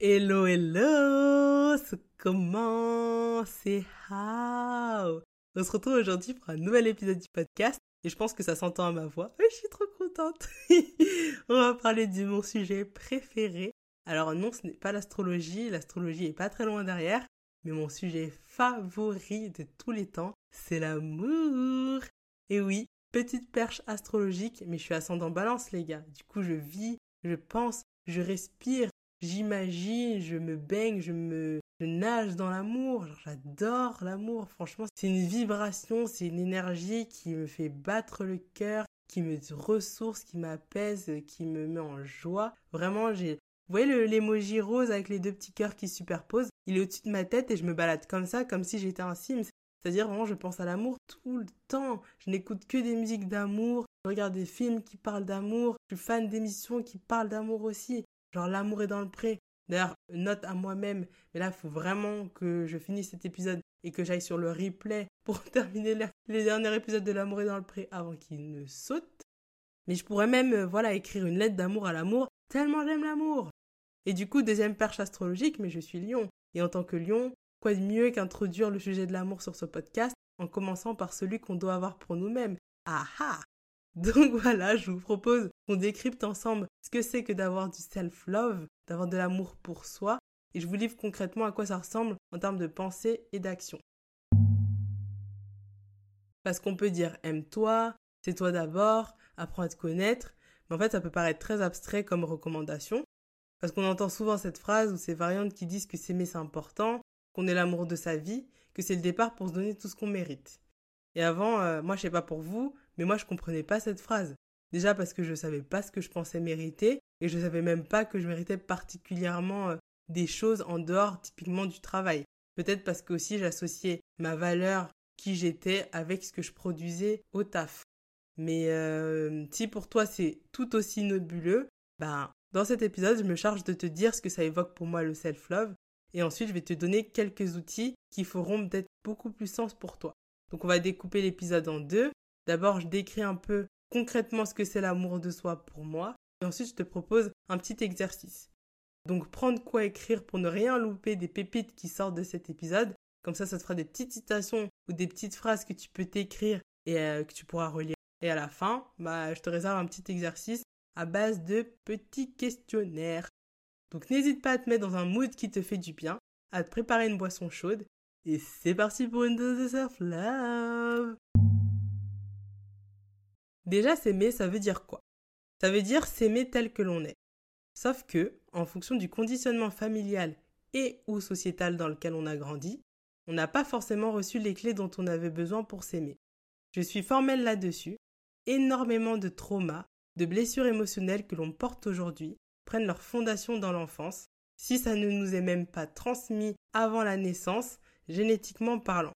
Hello, hello, comment C'est how? On se retrouve aujourd'hui pour un nouvel épisode du podcast et je pense que ça s'entend à ma voix. je suis trop contente. On va parler de mon sujet préféré. Alors non, ce n'est pas l'astrologie, l'astrologie est pas très loin derrière, mais mon sujet favori de tous les temps, c'est l'amour. Et oui, petite perche astrologique, mais je suis ascendant balance les gars. Du coup, je vis, je pense, je respire j'imagine, je me baigne, je me nage dans l'amour. J'adore l'amour. Franchement, c'est une vibration, c'est une énergie qui me fait battre le cœur, qui me ressource, qui m'apaise, qui me met en joie. Vraiment, j'ai. Vous voyez l'emoji rose avec les deux petits cœurs qui se superposent? Il est au-dessus de ma tête et je me balade comme ça, comme si j'étais un Sims. C'est-à-dire vraiment, je pense à l'amour tout le temps. Je n'écoute que des musiques d'amour. Je regarde des films qui parlent d'amour. Je suis fan d'émissions qui parlent d'amour aussi. Genre l'amour est dans le pré. D'ailleurs, note à moi-même, mais là, il faut vraiment que je finisse cet épisode et que j'aille sur le replay pour terminer les derniers épisodes de l'amour est dans le pré avant qu'il ne saute. Mais je pourrais même, euh, voilà, écrire une lettre d'amour à l'amour, tellement j'aime l'amour. Et du coup, deuxième perche astrologique, mais je suis lion. Et en tant que lion, quoi de mieux qu'introduire le sujet de l'amour sur ce podcast en commençant par celui qu'on doit avoir pour nous-mêmes. Ah ah donc voilà, je vous propose qu'on décrypte ensemble ce que c'est que d'avoir du self-love, d'avoir de l'amour pour soi, et je vous livre concrètement à quoi ça ressemble en termes de pensée et d'action. Parce qu'on peut dire aime-toi, c'est toi d'abord, apprends à te connaître, mais en fait ça peut paraître très abstrait comme recommandation, parce qu'on entend souvent cette phrase ou ces variantes qui disent que s'aimer c'est important, qu'on est l'amour de sa vie, que c'est le départ pour se donner tout ce qu'on mérite. Et avant, euh, moi je sais pas pour vous, mais moi, je comprenais pas cette phrase. Déjà parce que je savais pas ce que je pensais mériter et je savais même pas que je méritais particulièrement euh, des choses en dehors typiquement du travail. Peut-être parce que aussi j'associais ma valeur, qui j'étais, avec ce que je produisais au taf. Mais euh, si pour toi c'est tout aussi nébuleux, ben dans cet épisode je me charge de te dire ce que ça évoque pour moi le self-love et ensuite je vais te donner quelques outils qui feront peut-être beaucoup plus sens pour toi. Donc on va découper l'épisode en deux. D'abord, je décris un peu concrètement ce que c'est l'amour de soi pour moi. Et ensuite, je te propose un petit exercice. Donc, prendre quoi écrire pour ne rien louper des pépites qui sortent de cet épisode. Comme ça, ça te fera des petites citations ou des petites phrases que tu peux t'écrire et euh, que tu pourras relire. Et à la fin, bah, je te réserve un petit exercice à base de petits questionnaires. Donc, n'hésite pas à te mettre dans un mood qui te fait du bien, à te préparer une boisson chaude. Et c'est parti pour une dose de self-love Déjà, s'aimer, ça veut dire quoi? Ça veut dire s'aimer tel que l'on est. Sauf que, en fonction du conditionnement familial et ou sociétal dans lequel on a grandi, on n'a pas forcément reçu les clés dont on avait besoin pour s'aimer. Je suis formelle là-dessus. Énormément de traumas, de blessures émotionnelles que l'on porte aujourd'hui prennent leur fondation dans l'enfance, si ça ne nous est même pas transmis avant la naissance, génétiquement parlant.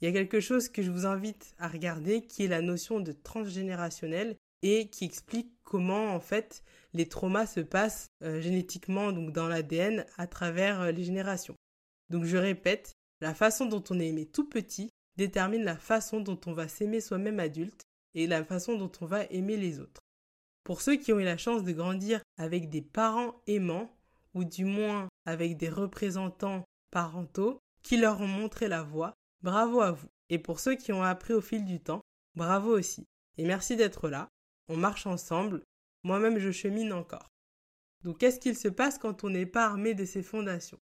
Il y a quelque chose que je vous invite à regarder qui est la notion de transgénérationnel et qui explique comment en fait les traumas se passent euh, génétiquement donc dans l'ADN à travers euh, les générations. Donc je répète, la façon dont on est aimé tout petit détermine la façon dont on va s'aimer soi-même adulte et la façon dont on va aimer les autres. Pour ceux qui ont eu la chance de grandir avec des parents aimants ou du moins avec des représentants parentaux qui leur ont montré la voie, Bravo à vous. Et pour ceux qui ont appris au fil du temps, bravo aussi. Et merci d'être là. On marche ensemble. Moi-même, je chemine encore. Donc, qu'est-ce qu'il se passe quand on n'est pas armé de ses fondations?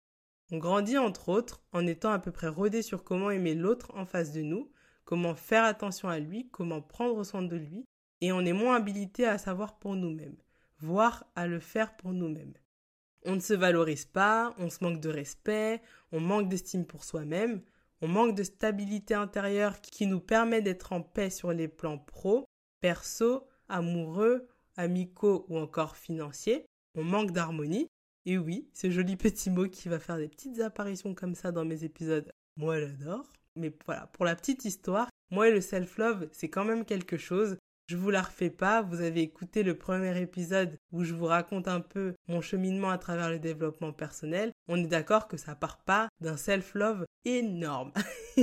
On grandit entre autres en étant à peu près rodé sur comment aimer l'autre en face de nous, comment faire attention à lui, comment prendre soin de lui, et on est moins habilité à savoir pour nous-mêmes, voire à le faire pour nous-mêmes. On ne se valorise pas, on se manque de respect, on manque d'estime pour soi-même, on manque de stabilité intérieure qui nous permet d'être en paix sur les plans pro, perso, amoureux, amicaux ou encore financiers. On manque d'harmonie. Et oui, ce joli petit mot qui va faire des petites apparitions comme ça dans mes épisodes, moi j'adore. Mais voilà, pour la petite histoire, moi et le self-love, c'est quand même quelque chose. Je vous la refais pas, vous avez écouté le premier épisode où je vous raconte un peu mon cheminement à travers le développement personnel. On est d'accord que ça part pas d'un self-love énorme.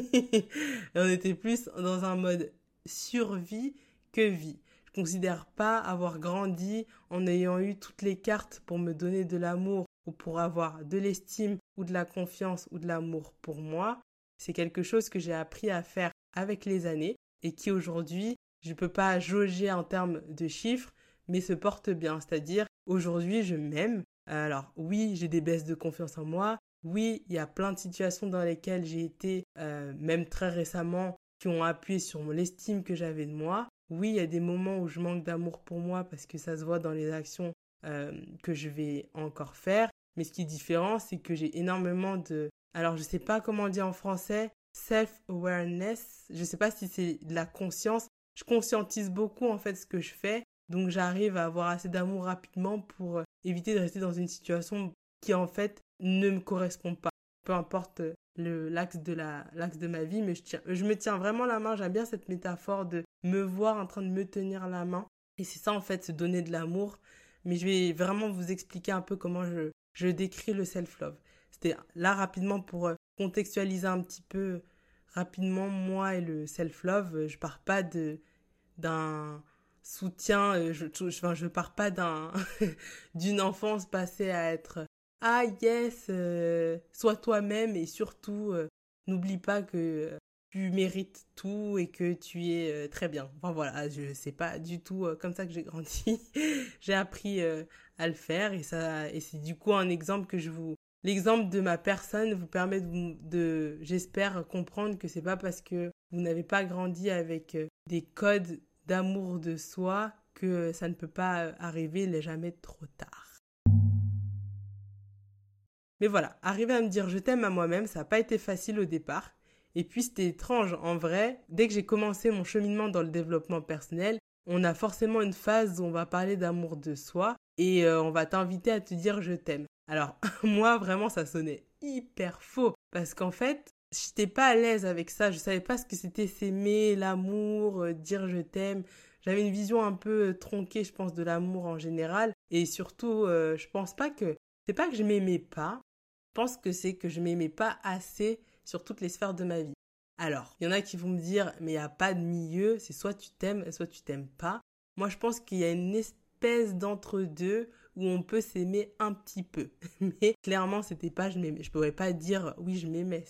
on était plus dans un mode survie que vie. Je considère pas avoir grandi en ayant eu toutes les cartes pour me donner de l'amour ou pour avoir de l'estime ou de la confiance ou de l'amour pour moi, c'est quelque chose que j'ai appris à faire avec les années et qui aujourd'hui, je ne peux pas jauger en termes de chiffres, mais se porte bien. C'est-à-dire, aujourd'hui, je m'aime. Alors oui, j'ai des baisses de confiance en moi. Oui, il y a plein de situations dans lesquelles j'ai été, euh, même très récemment, qui ont appuyé sur l'estime que j'avais de moi. Oui, il y a des moments où je manque d'amour pour moi parce que ça se voit dans les actions euh, que je vais encore faire. Mais ce qui est différent, c'est que j'ai énormément de... Alors, je ne sais pas comment on dit en français, self-awareness. Je ne sais pas si c'est de la conscience. Je conscientise beaucoup en fait ce que je fais. Donc, j'arrive à avoir assez d'amour rapidement pour euh, éviter de rester dans une situation qui en fait ne me correspond pas. Peu importe le l'axe de la de ma vie mais je tiens je me tiens vraiment la main. J'aime bien cette métaphore de me voir en train de me tenir la main. Et c'est ça en fait se donner de l'amour. Mais je vais vraiment vous expliquer un peu comment je je décris le self love c'était là rapidement pour euh, contextualiser un petit peu rapidement moi et le self love je pars pas de d'un soutien euh, je enfin, je pars pas d'un d'une enfance passée à être ah yes, euh, sois toi-même et surtout euh, n'oublie pas que tu mérites tout et que tu es très bien. Enfin voilà, je sais pas du tout comme ça que j'ai grandi. j'ai appris à le faire et ça et c'est du coup un exemple que je vous l'exemple de ma personne vous permet de, de j'espère comprendre que c'est pas parce que vous n'avez pas grandi avec des codes d'amour de soi que ça ne peut pas arriver, il n'est jamais trop tard. Mais voilà, arriver à me dire je t'aime à moi-même, ça n'a pas été facile au départ. Et puis c'était étrange, en vrai, dès que j'ai commencé mon cheminement dans le développement personnel, on a forcément une phase où on va parler d'amour de soi et euh, on va t'inviter à te dire je t'aime. Alors moi vraiment ça sonnait hyper faux parce qu'en fait j'étais pas à l'aise avec ça, je savais pas ce que c'était s'aimer, l'amour, euh, dire je t'aime. J'avais une vision un peu euh, tronquée, je pense, de l'amour en général et surtout je pense pas que c'est pas que je m'aimais pas, pense que c'est que je m'aimais pas assez sur toutes les sphères de ma vie. Alors, il y en a qui vont me dire, mais il n'y a pas de milieu, c'est soit tu t'aimes, soit tu t'aimes pas. Moi, je pense qu'il y a une espèce d'entre-deux où on peut s'aimer un petit peu. Mais clairement, c'était pas je m'aimais. Je pourrais pas dire oui, je m'aimais.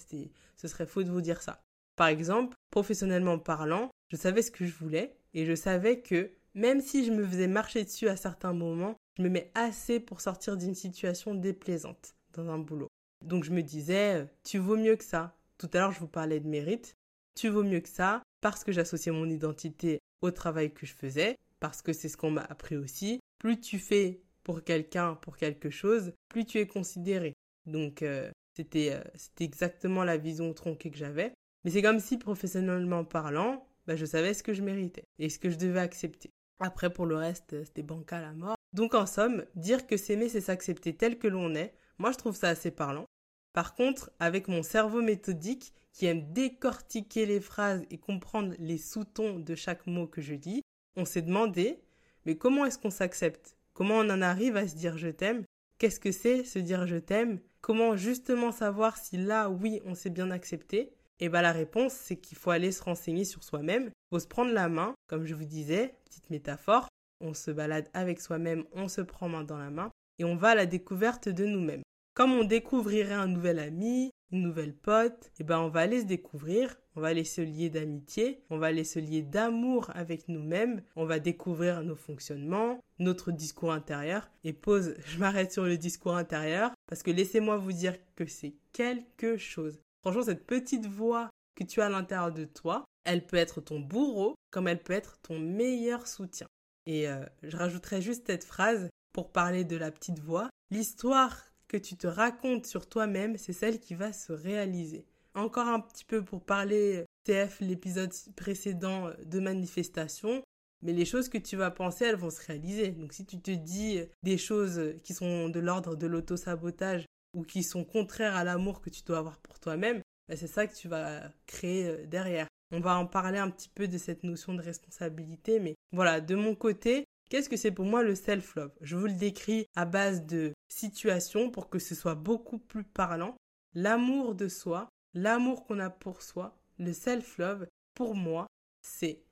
Ce serait faux de vous dire ça. Par exemple, professionnellement parlant, je savais ce que je voulais et je savais que même si je me faisais marcher dessus à certains moments, je me mets assez pour sortir d'une situation déplaisante dans un boulot. Donc je me disais, tu vaux mieux que ça. Tout à l'heure, je vous parlais de mérite. Tu vaux mieux que ça parce que j'associais mon identité au travail que je faisais, parce que c'est ce qu'on m'a appris aussi. Plus tu fais pour quelqu'un, pour quelque chose, plus tu es considéré. Donc euh, c'était euh, c'était exactement la vision tronquée que j'avais. Mais c'est comme si professionnellement parlant, bah, je savais ce que je méritais et ce que je devais accepter. Après, pour le reste, c'était bancal à mort. Donc en somme, dire que s'aimer, c'est s'accepter tel que l'on est, moi, je trouve ça assez parlant. Par contre, avec mon cerveau méthodique qui aime décortiquer les phrases et comprendre les sous-tons de chaque mot que je dis, on s'est demandé, mais comment est-ce qu'on s'accepte? Comment on en arrive à se dire je t'aime Qu'est-ce que c'est se dire je t'aime Comment justement savoir si là, oui, on s'est bien accepté Et bien la réponse, c'est qu'il faut aller se renseigner sur soi-même, faut se prendre la main, comme je vous disais, petite métaphore, on se balade avec soi-même, on se prend main dans la main, et on va à la découverte de nous-mêmes. Comme on découvrirait un nouvel ami, une nouvelle pote, eh ben on va aller se découvrir, on va aller se lier d'amitié, on va aller se lier d'amour avec nous-mêmes, on va découvrir nos fonctionnements, notre discours intérieur. Et pause, je m'arrête sur le discours intérieur parce que laissez-moi vous dire que c'est quelque chose. Franchement, cette petite voix que tu as à l'intérieur de toi, elle peut être ton bourreau comme elle peut être ton meilleur soutien. Et euh, je rajouterai juste cette phrase pour parler de la petite voix. L'histoire que tu te racontes sur toi-même, c'est celle qui va se réaliser. Encore un petit peu pour parler TF l'épisode précédent de manifestation, mais les choses que tu vas penser, elles vont se réaliser. Donc si tu te dis des choses qui sont de l'ordre de l'auto-sabotage ou qui sont contraires à l'amour que tu dois avoir pour toi-même, bah, c'est ça que tu vas créer euh, derrière. On va en parler un petit peu de cette notion de responsabilité, mais voilà, de mon côté, Qu'est-ce que c'est pour moi le self-love? Je vous le décris à base de situations pour que ce soit beaucoup plus parlant. L'amour de soi, l'amour qu'on a pour soi, le self-love, pour moi, c'est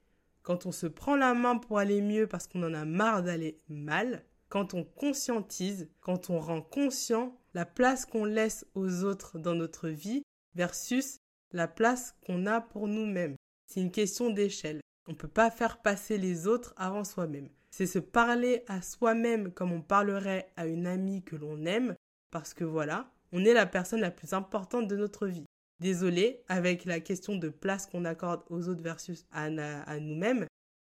quand on se prend la main pour aller mieux parce qu'on en a marre d'aller mal, quand on conscientise, quand on rend conscient la place qu'on laisse aux autres dans notre vie versus la place qu'on a pour nous-mêmes. C'est une question d'échelle. On ne peut pas faire passer les autres avant soi-même. C'est se parler à soi-même comme on parlerait à une amie que l'on aime, parce que voilà, on est la personne la plus importante de notre vie. Désolé, avec la question de place qu'on accorde aux autres versus à, à nous-mêmes,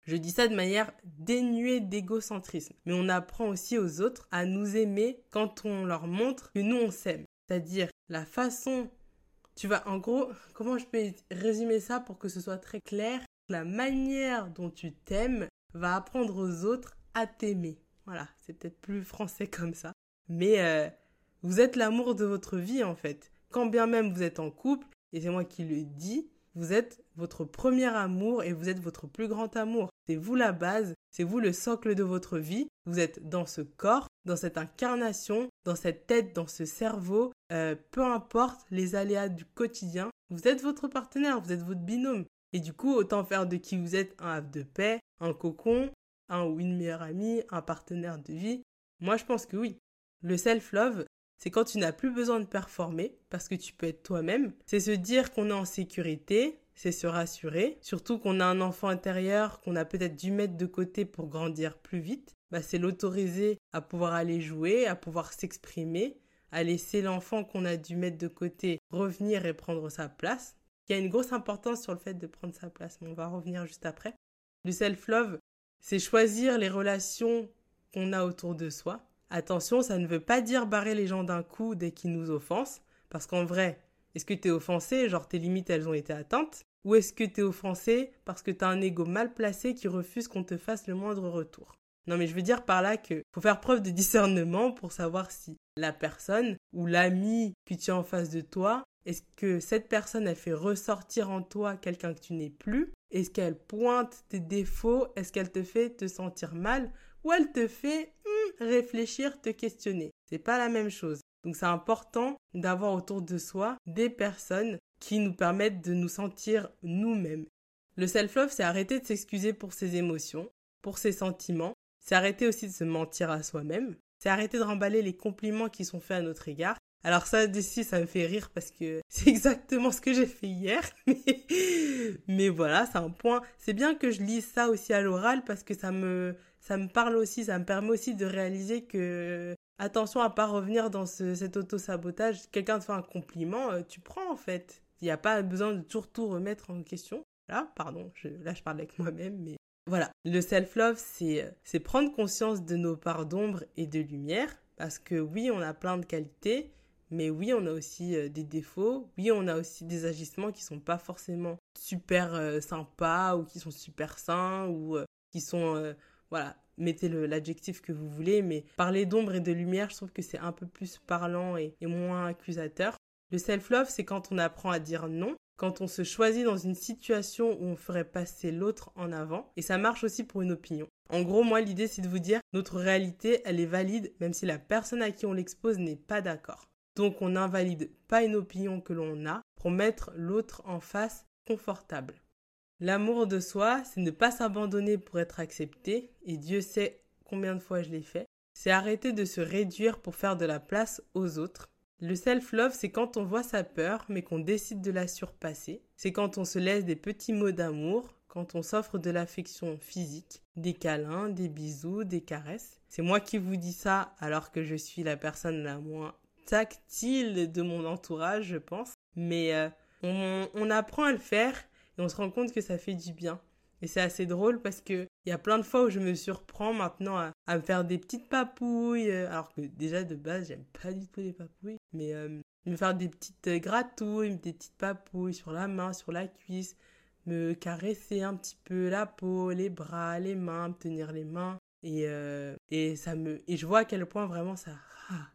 je dis ça de manière dénuée d'égocentrisme. Mais on apprend aussi aux autres à nous aimer quand on leur montre que nous on s'aime. C'est-à-dire la façon, tu vas en gros, comment je peux résumer ça pour que ce soit très clair? La manière dont tu t'aimes va apprendre aux autres à t'aimer. Voilà, c'est peut-être plus français comme ça. Mais euh, vous êtes l'amour de votre vie en fait. Quand bien même vous êtes en couple, et c'est moi qui le dis, vous êtes votre premier amour et vous êtes votre plus grand amour. C'est vous la base, c'est vous le socle de votre vie. Vous êtes dans ce corps, dans cette incarnation, dans cette tête, dans ce cerveau. Euh, peu importe les aléas du quotidien, vous êtes votre partenaire, vous êtes votre binôme. Et du coup, autant faire de qui vous êtes un havre de paix, un cocon, un ou une meilleure amie, un partenaire de vie. Moi, je pense que oui. Le self-love, c'est quand tu n'as plus besoin de performer parce que tu peux être toi-même. C'est se dire qu'on est en sécurité, c'est se rassurer. Surtout qu'on a un enfant intérieur qu'on a peut-être dû mettre de côté pour grandir plus vite. Bah, c'est l'autoriser à pouvoir aller jouer, à pouvoir s'exprimer, à laisser l'enfant qu'on a dû mettre de côté revenir et prendre sa place. Il a une grosse importance sur le fait de prendre sa place, mais on va revenir juste après. Le self-love, c'est choisir les relations qu'on a autour de soi, Attention, ça ne veut pas dire barrer les gens d'un coup dès qu'ils nous offensent, parce qu'en vrai, est-ce que t'es offensé, genre tes limites elles ont été atteintes, ou est-ce que t'es offensé parce que t'as un ego mal placé qui refuse qu'on te fasse le moindre retour? Non mais je veux dire par là que faut faire preuve de discernement pour savoir si la personne ou l'ami que tu as en face de toi, est-ce que cette personne elle fait ressortir en toi quelqu'un que tu n'es plus? Est-ce qu'elle pointe tes défauts? Est-ce qu'elle te fait te sentir mal? Ou elle te fait réfléchir, te questionner? C'est pas la même chose. Donc c'est important d'avoir autour de soi des personnes qui nous permettent de nous sentir nous-mêmes. Le self-love, c'est arrêter de s'excuser pour ses émotions, pour ses sentiments. C'est arrêter aussi de se mentir à soi-même. C'est arrêter de remballer les compliments qui sont faits à notre égard. Alors ça, d'ici, ça me fait rire parce que c'est exactement ce que j'ai fait hier. Mais, voilà, c'est un point. C'est bien que je lise ça aussi à l'oral parce que ça me, ça me parle aussi, ça me permet aussi de réaliser que attention à pas revenir dans cet auto-sabotage. Quelqu'un te fait un compliment, euh, tu prends en fait. Il n'y a pas besoin de toujours tout remettre en question. Là, pardon, là je parle avec moi-même, mais voilà. Le self-love, c'est, c'est prendre conscience de nos parts d'ombre et de lumière. Parce que oui, on a plein de qualités, mais oui, on a aussi euh, des défauts. Oui, on a aussi des agissements qui sont pas forcément super euh, sympas ou qui sont super sains ou qui sont voilà, mettez l'adjectif que vous voulez, mais parler d'ombre et de lumière, je trouve que c'est un peu plus parlant et, moins accusateur. Le self-love, c'est quand on apprend à dire non, quand on se choisit dans une situation où on ferait passer l'autre en avant, et ça marche aussi pour une opinion. En gros, moi, l'idée, c'est de vous dire, notre réalité, elle est valide, même si la personne à qui on l'expose n'est pas d'accord. Donc, on n'invalide pas une opinion que l'on a pour mettre l'autre en face confortable. L'amour de soi, c'est ne pas s'abandonner pour être accepté, et Dieu sait combien de fois je l'ai fait. C'est arrêter de se réduire pour faire de la place aux autres. Le self-love, c'est quand on voit sa peur, mais qu'on décide de la surpasser. C'est quand on se laisse des petits mots d'amour, quand on s'offre de l'affection physique, des câlins, des bisous, des caresses. C'est moi qui vous dis ça alors que je suis la personne la moins tactile de mon entourage, je pense. Mais euh, on, apprend à le faire et on se rend compte que ça fait du bien. Et c'est assez drôle parce que il y a plein de fois où je me surprends maintenant à, me faire des petites papouilles, euh, alors que déjà de base j'aime pas du tout les papouilles, mais euh, me faire des petites gratouilles, des petites papouilles sur la main, sur la cuisse, me caresser un petit peu la peau, les bras, les mains, me tenir les mains et et ça me et je vois à quel point vraiment ça ah,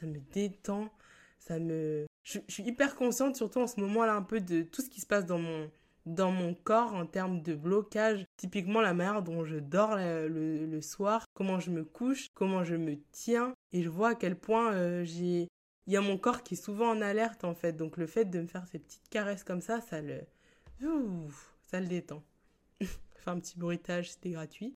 ça me détend, ça me je, suis hyper consciente surtout en ce moment là un peu de tout ce qui se passe dans mon dans mon corps en termes de blocage. Typiquement la manière dont je dors le, soir, comment je me couche, comment je me tiens. Et je vois à quel point euh, j'ai... Il y a mon corps qui est souvent en alerte en fait. Donc le fait de me faire ces petites caresses comme ça, ça le... ça le détend. Faire un petit bruitage, c'était gratuit.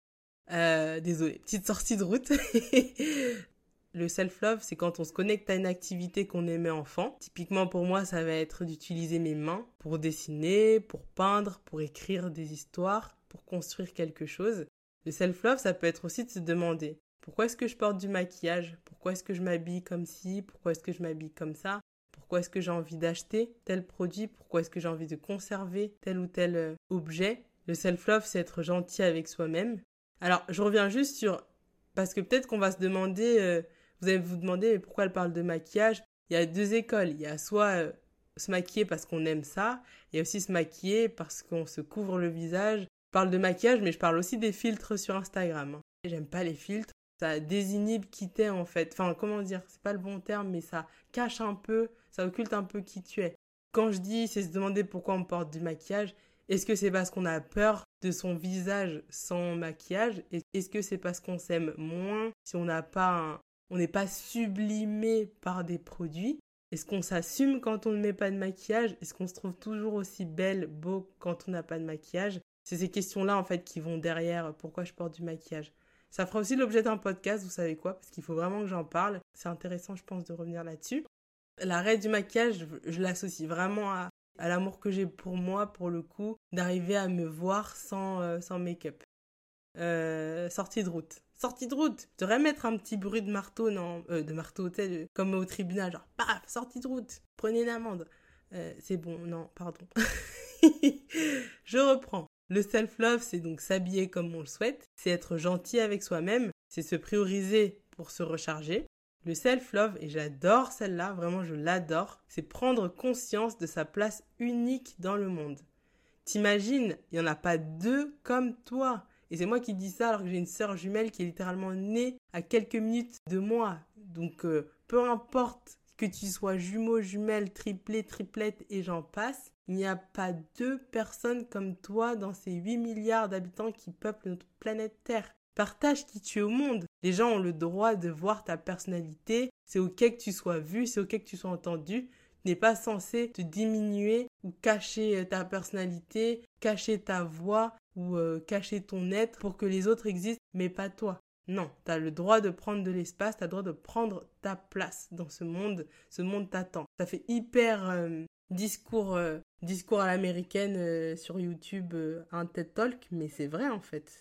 Euh, désolé, petite sortie de route. le self-love, c'est quand on se connecte à une activité qu'on aimait enfant. Typiquement pour moi, ça va être d'utiliser mes mains pour dessiner, pour peindre, pour écrire des histoires, pour construire quelque chose. Le self-love, ça peut être aussi de se demander pourquoi est-ce que je porte du maquillage? Pourquoi est-ce que je m'habille comme ci? Pourquoi est-ce que je m'habille comme ça? Pourquoi est-ce que j'ai envie d'acheter tel produit? Pourquoi est-ce que j'ai envie de conserver tel ou tel euh, objet? Le self-love, c'est être gentil avec soi-même. Alors, je reviens juste sur... Parce que peut-être qu'on va se demander... Euh, vous allez vous demander pourquoi elle parle de maquillage? Il y a deux écoles. Il y a soit euh, se maquiller parce qu'on aime ça, il y a aussi se maquiller parce qu'on se couvre le visage. Je parle de maquillage, mais je parle aussi des filtres sur Instagram. Hein. J'aime pas les filtres ça désinhibe qui t'es en fait. Enfin, comment dire, c'est pas le bon terme, mais ça cache un peu, ça occulte un peu qui tu es. Quand je dis, c'est se demander pourquoi on porte du maquillage, est-ce que c'est parce qu'on a peur de son visage sans maquillage? Est-ce que c'est parce qu'on s'aime moins si on n'a pas on n'est pas sublimé par des produits Est-ce qu'on s'assume quand on ne met pas de maquillage? Est-ce qu'on se trouve toujours aussi belle, beau quand on n'a pas de maquillage? C'est ces questions-là en fait qui vont derrière pourquoi je porte du maquillage. Ça fera aussi l'objet d'un podcast, vous savez quoi, parce qu'il faut vraiment que j'en parle. C'est intéressant, je pense, de revenir là-dessus. L'arrêt du maquillage, je, l'associe vraiment à, l'amour que j'ai pour moi, pour le coup, d'arriver à me voir sans, euh, sans make-up. Euh, sortie de route. Sortie de route. Je devrais mettre un petit bruit de marteau, non, euh, de marteau, tu comme au tribunal, genre, paf, sortie de route, prenez une amende. c'est bon, non, pardon. je reprends. Le self-love, c'est donc s'habiller comme on le souhaite, c'est être gentil avec soi-même, c'est se prioriser pour se recharger. Le self-love, et j'adore celle-là, vraiment je l'adore, c'est prendre conscience de sa place unique dans le monde. T'imagines, il n'y en a pas deux comme toi. Et c'est moi qui dis ça alors que j'ai une sœur jumelle qui est littéralement née à quelques minutes de moi. Donc euh, peu importe que tu sois jumeau, jumelle, triplé, triplette et j'en passe, il n'y a pas deux personnes comme toi dans ces 8 milliards d'habitants qui peuplent notre planète Terre. Partage qui tu es au monde. Les gens ont le droit de voir ta personnalité. C'est ok que tu sois vu, c'est ok que tu sois entendu. Tu n'es pas censé te diminuer ou cacher euh, ta personnalité, cacher ta voix ou euh, cacher ton être pour que les autres existent, mais pas toi. Non, tu as le droit de prendre de l'espace, tu as le droit de prendre ta place dans ce monde. Ce monde t'attend. Ça fait hyper euh, discours, discours à l'américaine sur YouTube, un TED Talk, mais c'est vrai en fait.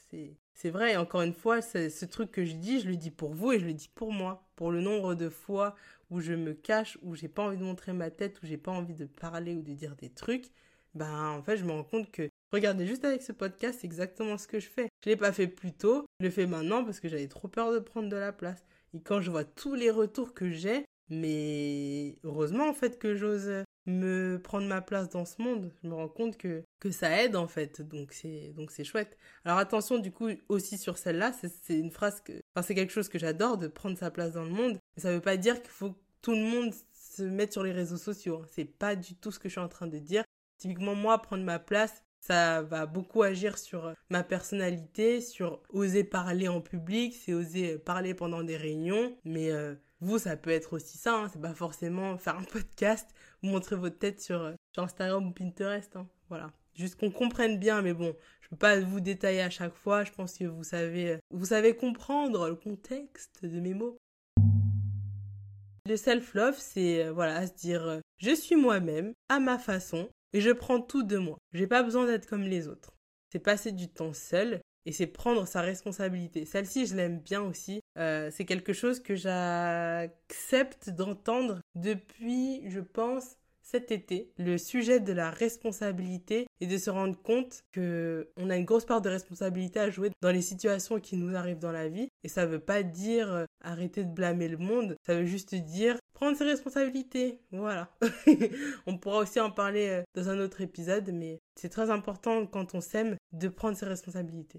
C'est vrai, et encore une fois, ce truc que je dis, je le dis pour vous et je le dis pour moi. Pour le nombre de fois où je me cache, où j'ai pas envie de montrer ma tête, où j'ai pas envie de parler ou de dire des trucs, ben en fait, je me rends compte que Regardez, juste avec ce podcast, c'est exactement ce que je fais. Je l'ai pas fait plus tôt, je le fais maintenant parce que j'avais trop peur de prendre de la place. Et quand je vois tous les retours que j'ai, mais heureusement en fait que j'ose me prendre ma place dans ce monde. Je me rends compte que, que ça aide en fait, donc c'est donc c'est chouette. Alors attention du coup aussi sur celle-là, c'est une phrase que, enfin c'est quelque chose que j'adore de prendre sa place dans le monde. Mais ça veut pas dire qu'il faut que tout le monde se mette sur les réseaux sociaux. Hein. C'est pas du tout ce que je suis en train de dire. Typiquement moi prendre ma place, ça va beaucoup agir sur ma personnalité, sur oser parler en public, c'est oser parler pendant des réunions. Mais euh, vous, ça peut être aussi ça. Hein. C'est pas forcément faire un podcast ou montrer votre tête sur, Instagram ou Pinterest. Hein. Voilà. Juste qu'on comprenne bien, mais bon, je peux pas vous détailler à chaque fois. Je pense que vous savez, vous savez comprendre le contexte de mes mots. Le self-love, c'est voilà, se dire je suis moi-même à ma façon et je prends tout de moi. J'ai pas besoin d'être comme les autres. C'est passer du temps seul et c'est prendre sa responsabilité. Celle-ci, je l'aime bien aussi. Euh, c'est quelque chose que j'accepte d'entendre depuis, je pense, cet été, le sujet de la responsabilité et de se rendre compte que on a une grosse part de responsabilité à jouer dans les situations qui nous arrivent dans la vie. Et ça veut pas dire euh, arrêter de blâmer le monde. Ça veut juste dire prendre ses responsabilités. Voilà. on pourra aussi en parler euh, dans un autre épisode, mais c'est très important quand on s'aime de prendre ses responsabilités.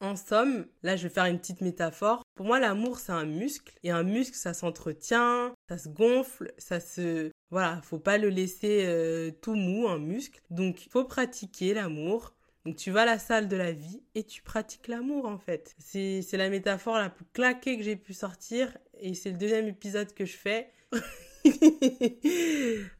En somme, là je vais faire une petite métaphore. Pour moi, l'amour c'est un muscle et un muscle ça s'entretient, ça se gonfle, ça se voilà, faut pas le laisser euh, tout mou un muscle. Donc faut pratiquer l'amour. Donc tu vas à la salle de la vie et tu pratiques l'amour en fait. C'est la métaphore la plus claquée que j'ai pu sortir et c'est le deuxième épisode que je fais.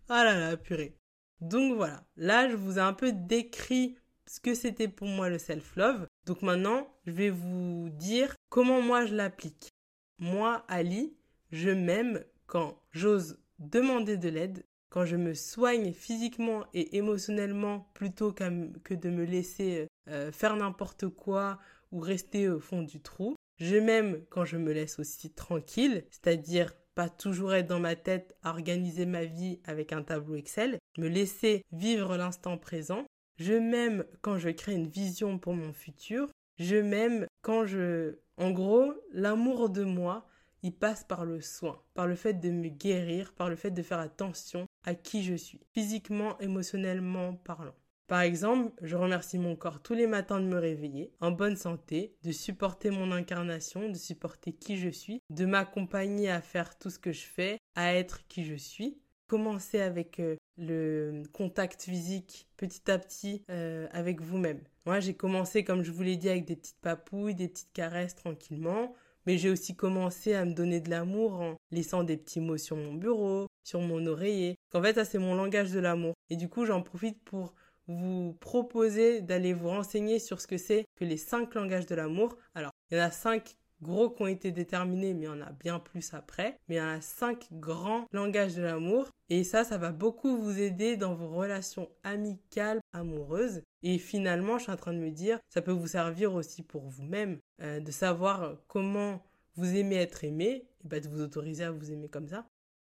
ah là là, purée. Donc voilà, là je vous ai un peu décrit ce que c'était pour moi le self-love. Donc maintenant, je vais vous dire comment moi je l'applique. Moi, Ali, je m'aime quand j'ose demander de l'aide, quand je me soigne physiquement et émotionnellement plutôt que de me laisser euh, faire n'importe quoi ou rester au fond du trou. Je m'aime quand je me laisse aussi tranquille, c'est-à-dire pas toujours être dans ma tête à organiser ma vie avec un tableau Excel, me laisser vivre l'instant présent. Je m'aime quand je crée une vision pour mon futur. Je m'aime quand je... En gros, l'amour de moi, il passe par le soin, par le fait de me guérir, par le fait de faire attention à qui je suis, physiquement, émotionnellement parlant. Par exemple, je remercie mon corps tous les matins de me réveiller en bonne santé, de supporter mon incarnation, de supporter qui je suis, de m'accompagner à faire tout ce que je fais, à être qui je suis. Commencer avec euh, le contact physique petit à petit euh, avec vous-même. Moi, j'ai commencé, comme je vous l'ai dit, avec des petites papouilles, des petites caresses tranquillement. Mais j'ai aussi commencé à me donner de l'amour en laissant des petits mots sur mon bureau, sur mon oreiller. En fait, ça, c'est mon langage de l'amour. Et du coup, j'en profite pour vous proposer d'aller vous renseigner sur ce que c'est que les cinq langages de l'amour. Alors, il y en a cinq gros qui ont été déterminés, mais en a bien plus après. Mais il y en a cinq grands langages de l'amour. Et ça, ça va beaucoup vous aider dans vos relations amicales, amoureuses. Et finalement, je suis en train de me dire, ça peut vous servir aussi pour vous-même, euh, de savoir comment vous aimez être aimé, et bah, de vous autoriser à vous aimer comme ça.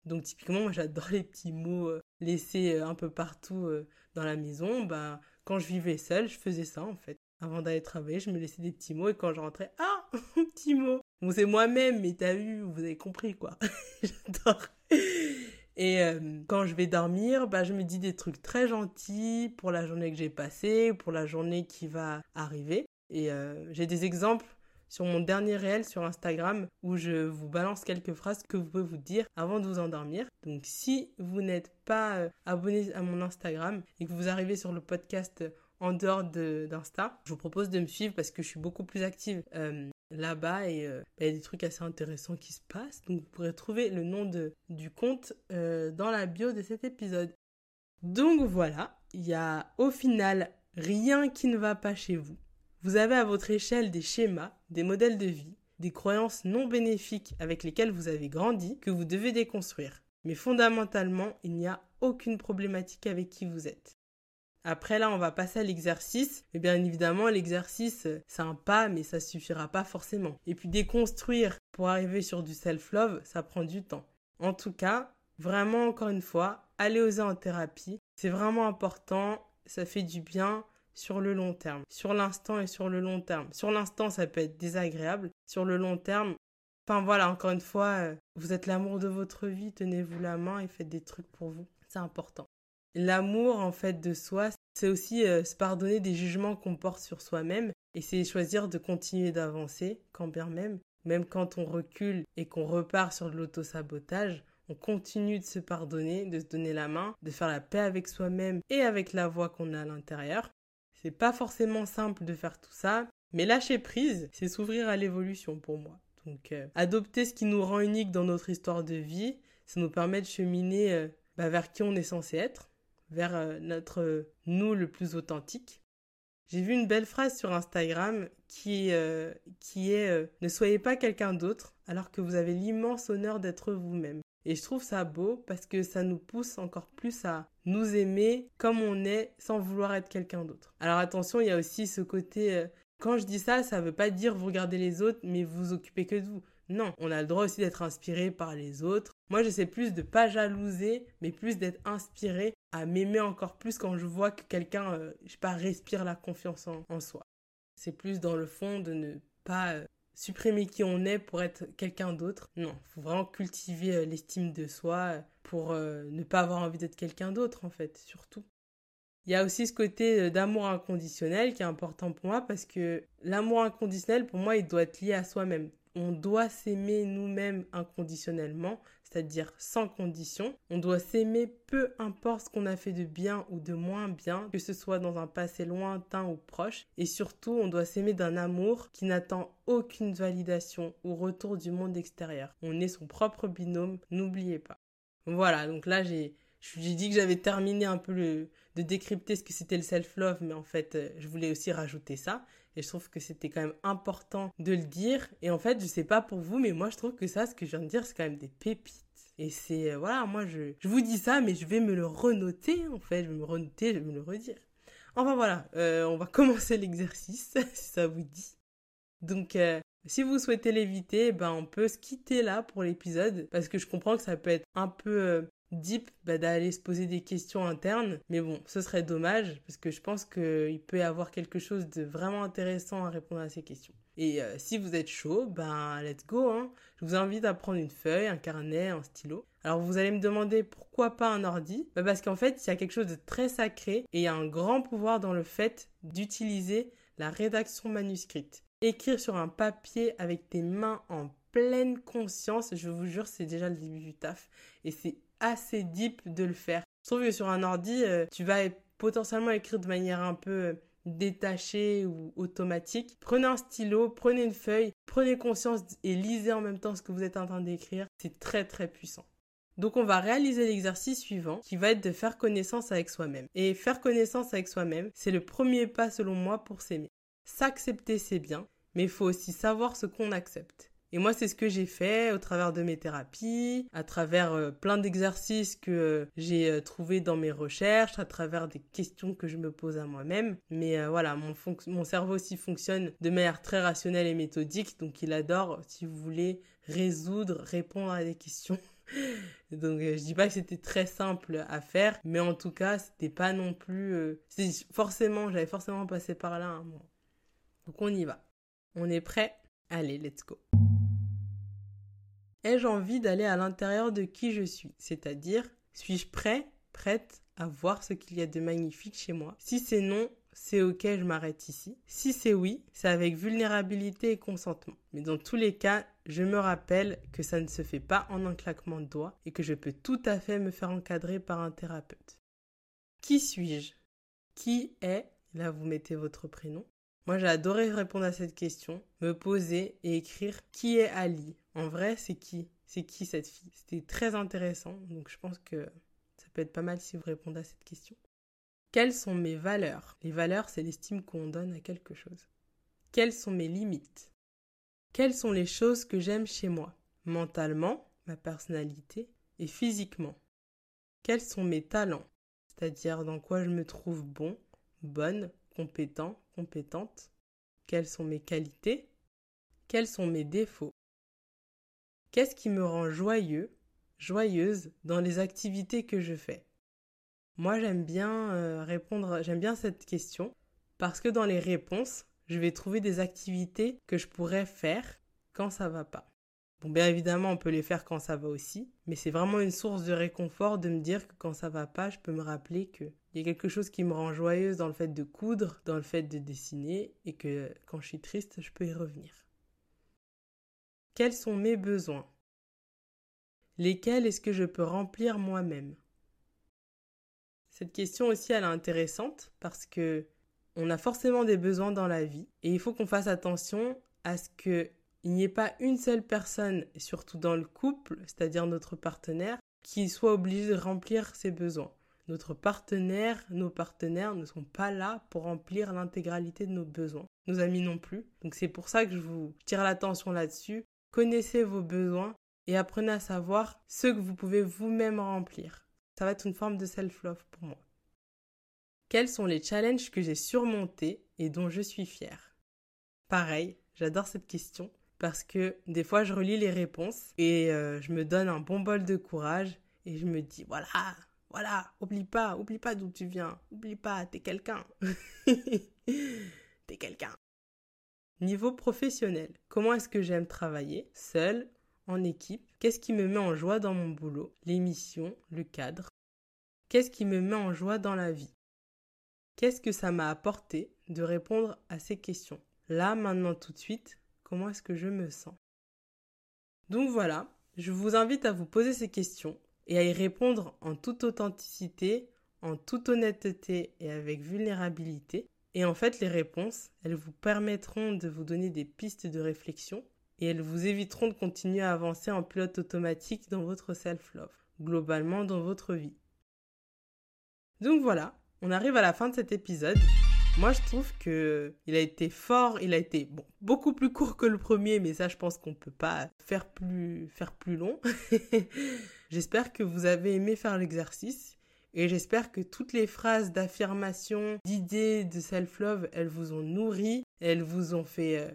Donc typiquement, moi j'adore les petits mots euh, laissés euh, un peu partout dans la maison. Bah, quand je vivais seule, je faisais ça en fait. Avant d'aller travailler, je me laissais des petits mots et quand je rentrais, ah, petit mot. Bon, c'est moi-même, mais t'as vu, vous avez compris quoi. J'adore. Et euh, quand je vais dormir, bah, je me dis des trucs très gentils pour la journée que j'ai passée, pour la journée qui va arriver. Et euh, j'ai des exemples sur mon dernier réel sur Instagram où je vous balance quelques phrases que vous pouvez vous dire avant de vous endormir. Donc si vous n'êtes pas euh, abonné à mon Instagram et que vous arrivez sur le podcast en dehors d'Insta, je vous propose de me suivre parce que je suis beaucoup plus active euh, là-bas et euh, il y a des trucs assez intéressants qui se passent. Donc vous pourrez trouver le nom de, du compte dans la bio de cet épisode. Donc voilà, il y a au final rien qui ne va pas chez vous. Vous avez à votre échelle des schémas, des modèles de vie, des croyances non bénéfiques avec lesquelles vous avez grandi que vous devez déconstruire. Mais fondamentalement, il n'y a aucune problématique avec qui vous êtes. Après là, on va passer à l'exercice. Et bien évidemment, l'exercice, c'est un pas, mais ça suffira pas forcément. Et puis déconstruire pour arriver sur du self-love, ça prend du temps. En tout cas, vraiment encore une fois, allez oser en thérapie. C'est vraiment important, ça fait du bien sur le long terme. Sur l'instant et sur le long terme. Sur l'instant, ça peut être désagréable. Sur le long terme, enfin voilà, encore une fois, euh, vous êtes l'amour de votre vie, tenez-vous la main et faites des trucs pour vous. C'est important. L'amour, en fait, de soi, c'est aussi euh, se pardonner des jugements qu'on porte sur soi-même et c'est choisir de continuer d'avancer, quand bien même. Même quand on recule et qu'on repart sur de l'autosabotage, on continue de se pardonner, de se donner la main, de faire la paix avec soi-même et avec la voix qu'on a à l'intérieur. C'est pas forcément simple de faire tout ça, mais lâcher prise, c'est s'ouvrir à l'évolution pour moi. Donc, euh, adopter ce qui nous rend unique dans notre histoire de vie, ça nous permet de cheminer euh, bah, vers qui on est censé être, vers euh, notre nous le plus authentique. J'ai vu une belle phrase sur Instagram qui, qui est Ne soyez pas quelqu'un d'autre alors que vous avez l'immense honneur d'être vous-même. Et je trouve ça beau parce que ça nous pousse encore plus à nous aimer comme on est sans vouloir être quelqu'un d'autre. Alors attention, il y a aussi ce côté... Euh, quand je dis ça, ça ne veut pas dire vous regardez les autres mais vous vous occupez que de vous. Non, on a le droit aussi d'être inspiré par les autres. Moi, j'essaie plus de pas jalouser, mais plus d'être inspiré à m'aimer encore plus quand je vois que quelqu'un, euh, je sais pas, respire la confiance en, soi. C'est plus dans le fond de ne pas euh, supprimer qui on est pour être quelqu'un d'autre. Non, faut vraiment cultiver euh, l'estime de soi euh, pour ne pas avoir envie d'être quelqu'un d'autre en fait, surtout. Il y a aussi ce côté d'amour inconditionnel qui est important pour moi parce que l'amour inconditionnel, pour moi, il doit être lié à soi-même. On doit s'aimer nous-mêmes inconditionnellement c'est-à-dire sans condition. On doit s'aimer peu importe ce qu'on a fait de bien ou de moins bien, que ce soit dans un passé lointain ou proche. Et surtout, on doit s'aimer d'un amour qui n'attend aucune validation ou retour du monde extérieur. On est son propre binôme, n'oubliez pas. Voilà, donc là j'ai J'ai dit que j'avais terminé un peu le, de décrypter ce que c'était le self-love, mais en fait, euh, je voulais aussi rajouter ça. Et je trouve que c'était quand même important de le dire. Et en fait, je sais pas pour vous, mais moi, je trouve que ça, ce que je viens de dire, c'est quand même des pépites. Et c'est, euh, voilà, moi, je, je vous dis ça, mais je vais me le renoter, en fait. Je vais me renoter, je vais me le redire. Enfin, voilà, euh, on va commencer l'exercice, si ça vous dit. Donc, si vous souhaitez l'éviter, ben on peut se quitter là pour l'épisode parce que je comprends que ça peut être un peu deep bah, d'aller se poser des questions internes. Mais bon, ce serait dommage parce que je pense qu'il peut y avoir quelque chose de vraiment intéressant à répondre à ces questions. Et euh, si vous êtes chaud, ben let's go. Hein. Je vous invite à prendre une feuille, un carnet, un stylo. Alors vous allez me demander pourquoi pas un ordi? Bah, Parce qu'en fait, il y a quelque chose de très sacré et il y a un grand pouvoir dans le fait d'utiliser la rédaction manuscrite. Écrire sur un papier avec tes mains en pleine conscience, je vous jure, c'est déjà le début du taf. Et c'est assez deep de le faire. Je trouve que sur un ordi, euh, tu vas potentiellement écrire de manière un peu euh, détachée ou automatique. Prenez un stylo, prenez une feuille, prenez conscience et lisez en même temps ce que vous êtes en train d'écrire. C'est très très puissant. Donc on va réaliser l'exercice suivant qui va être de faire connaissance avec soi-même. Et faire connaissance avec soi-même, c'est le premier pas selon moi pour s'aimer. S'accepter c'est bien, mais il faut aussi savoir ce qu'on accepte. Et moi, c'est ce que j'ai fait au travers de mes thérapies, à travers euh, plein d'exercices que euh, j'ai euh, dans mes recherches, à travers des questions que je me pose à moi-même. Mais voilà, mon, cerveau aussi fonctionne de manière très rationnelle et méthodique, donc il adore, si vous voulez, résoudre, répondre à des questions. Donc je dis pas que c'était très simple à faire, mais en tout cas c'était pas non plus. forcément, j'avais forcément passé par là. Donc on y va. On est prêt? Allez, let's go. Ai-je envie d'aller à l'intérieur de qui je suis? C'est-à-dire, suis-je prêt, prête à voir ce qu'il y a de magnifique chez moi? Si c'est non, c'est ok, je m'arrête ici. Si c'est oui, c'est avec vulnérabilité et consentement. Mais dans tous les cas, je me rappelle que ça ne se fait pas en un claquement de doigts et que je peux tout à fait me faire encadrer par un thérapeute. Qui suis-je? Qui est? Là, vous mettez votre prénom. Moi, j'ai adoré répondre à cette question, me poser et écrire qui est Ali? En vrai, c'est qui? C'est qui cette fille? C'était très intéressant, donc je pense que ça peut être pas mal si vous répondez à cette question. Quelles sont mes valeurs? Les valeurs, c'est l'estime qu'on donne à quelque chose. Quelles sont mes limites? Quelles sont les choses que j'aime chez moi? Mentalement, ma personnalité, et physiquement. Quels sont mes talents? C'est-à-dire dans quoi je me trouve bon, bonne, compétent, compétente. Quelles sont mes qualités? Quels sont mes défauts? Qu'est-ce qui me rend joyeux, joyeuse dans les activités que je fais? Moi, j'aime bien euh, répondre, j'aime bien cette question parce que dans les réponses, je vais trouver des activités que je pourrais faire quand ça va pas. Bon, bien évidemment, on peut les faire quand ça va aussi, mais c'est vraiment une source de réconfort de me dire que quand ça va pas, je peux me rappeler que il y a quelque chose qui me rend joyeuse dans le fait de coudre, dans le fait de dessiner, et que quand je suis triste, je peux y revenir. Quels sont mes besoins? Lesquels est-ce que je peux remplir moi-même? Cette question aussi, elle est intéressante parce que on a forcément des besoins dans la vie et il faut qu'on fasse attention à ce qu'il n'y ait pas une seule personne, surtout dans le couple, c'est-à-dire notre partenaire, qui soit obligé de remplir ses besoins. Notre partenaire, nos partenaires ne sont pas là pour remplir l'intégralité de nos besoins. Nos amis non plus. Donc c'est pour ça que je vous tire l'attention là-dessus. Connaissez vos besoins et apprenez à savoir ce que vous pouvez vous-même remplir. Ça va être une forme de self-love pour moi. Quels sont les challenges que j'ai surmontés et dont je suis fière? Pareil, j'adore cette question parce que des fois je relis les réponses et euh, je me donne un bon bol de courage et je me dis voilà, voilà, oublie pas, oublie pas d'où tu viens. Oublie pas, t'es quelqu'un. t'es quelqu'un. Niveau professionnel, comment est-ce que j'aime travailler Seul, en équipe? Qu'est-ce qui me met en joie dans mon boulot? Les missions, le cadre. Qu'est-ce qui me met en joie dans la vie? Qu'est-ce que ça m'a apporté de répondre à ces questions? Là, maintenant, tout de suite, comment est-ce que je me sens? Donc voilà, je vous invite à vous poser ces questions et à y répondre en toute authenticité, en toute honnêteté et avec vulnérabilité. Et en fait, les réponses, elles vous permettront de vous donner des pistes de réflexion et elles vous éviteront de continuer à avancer en pilote automatique dans votre self-love, globalement dans votre vie. Donc voilà, on arrive à la fin de cet épisode. Moi, je trouve que il a été fort, il a été bon, beaucoup plus court que le premier, mais ça, je pense qu'on peut pas faire plus, faire plus long. j'espère que vous avez aimé faire l'exercice et j'espère que toutes les phrases d'affirmation, d'idées, de self-love, elles vous ont nourri, elles vous ont fait euh,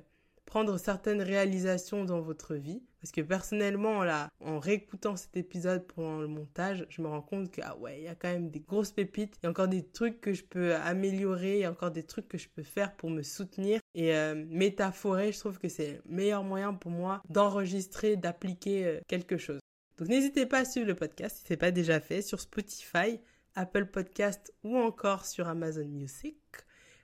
prendre certaines réalisations dans votre vie. Parce que personnellement, là, en réécoutant cet épisode pendant le montage, je me rends compte que, ah ouais, il y a quand même des grosses pépites. Il y a encore des trucs que je peux améliorer. Il y a encore des trucs que je peux faire pour me soutenir. Et euh, métaphorer, je trouve que c'est le meilleur moyen pour moi d'enregistrer, d'appliquer euh, quelque chose. Donc n'hésitez pas à suivre le podcast si ce n'est pas déjà fait sur Spotify, Apple Podcast ou encore sur Amazon Music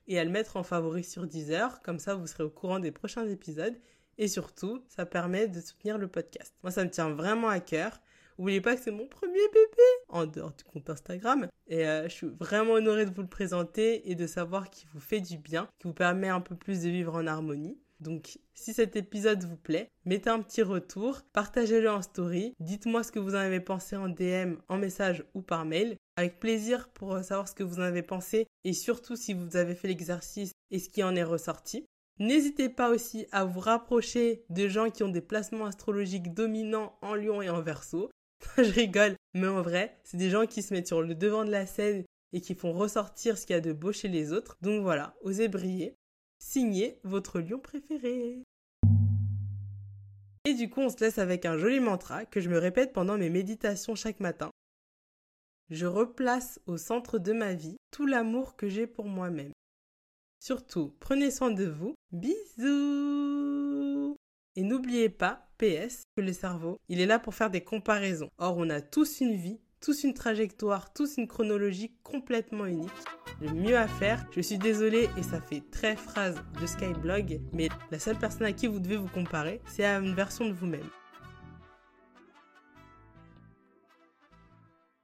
et à le mettre en favori sur Deezer. Comme ça, vous serez au courant des prochains épisodes. Et surtout, ça permet de soutenir le podcast. Moi, ça me tient vraiment à cœur. N'oubliez pas que c'est mon premier bébé en dehors du compte Instagram. Et euh, je suis vraiment honorée de vous le présenter et de savoir qu'il vous fait du bien, qui vous permet un peu plus de vivre en harmonie. Donc, si cet épisode vous plaît, mettez un petit retour, partagez-le en story, dites-moi ce que vous en avez pensé en DM, en message ou par mail. Avec plaisir pour savoir ce que vous en avez pensé et surtout si vous avez fait l'exercice et ce qui en est ressorti. N'hésitez pas aussi à vous rapprocher de gens qui ont des placements astrologiques dominants en lion et en verso. Je rigole, mais en vrai, c'est des gens qui se mettent sur le devant de la scène et qui font ressortir ce qu'il y a de beau chez les autres. Donc voilà, osez briller. Signez votre lion préféré. Et du coup, on se laisse avec un joli mantra que je me répète pendant mes méditations chaque matin. Je replace au centre de ma vie tout l'amour que j'ai pour moi-même. Surtout, prenez soin de vous. Bisous Et n'oubliez pas, PS, que le cerveau, il est là pour faire des comparaisons. Or, on a tous une vie, tous une trajectoire, tous une chronologie complètement unique. Le mieux à faire, je suis désolée et ça fait très phrase de Skyblog, mais la seule personne à qui vous devez vous comparer, c'est à une version de vous-même.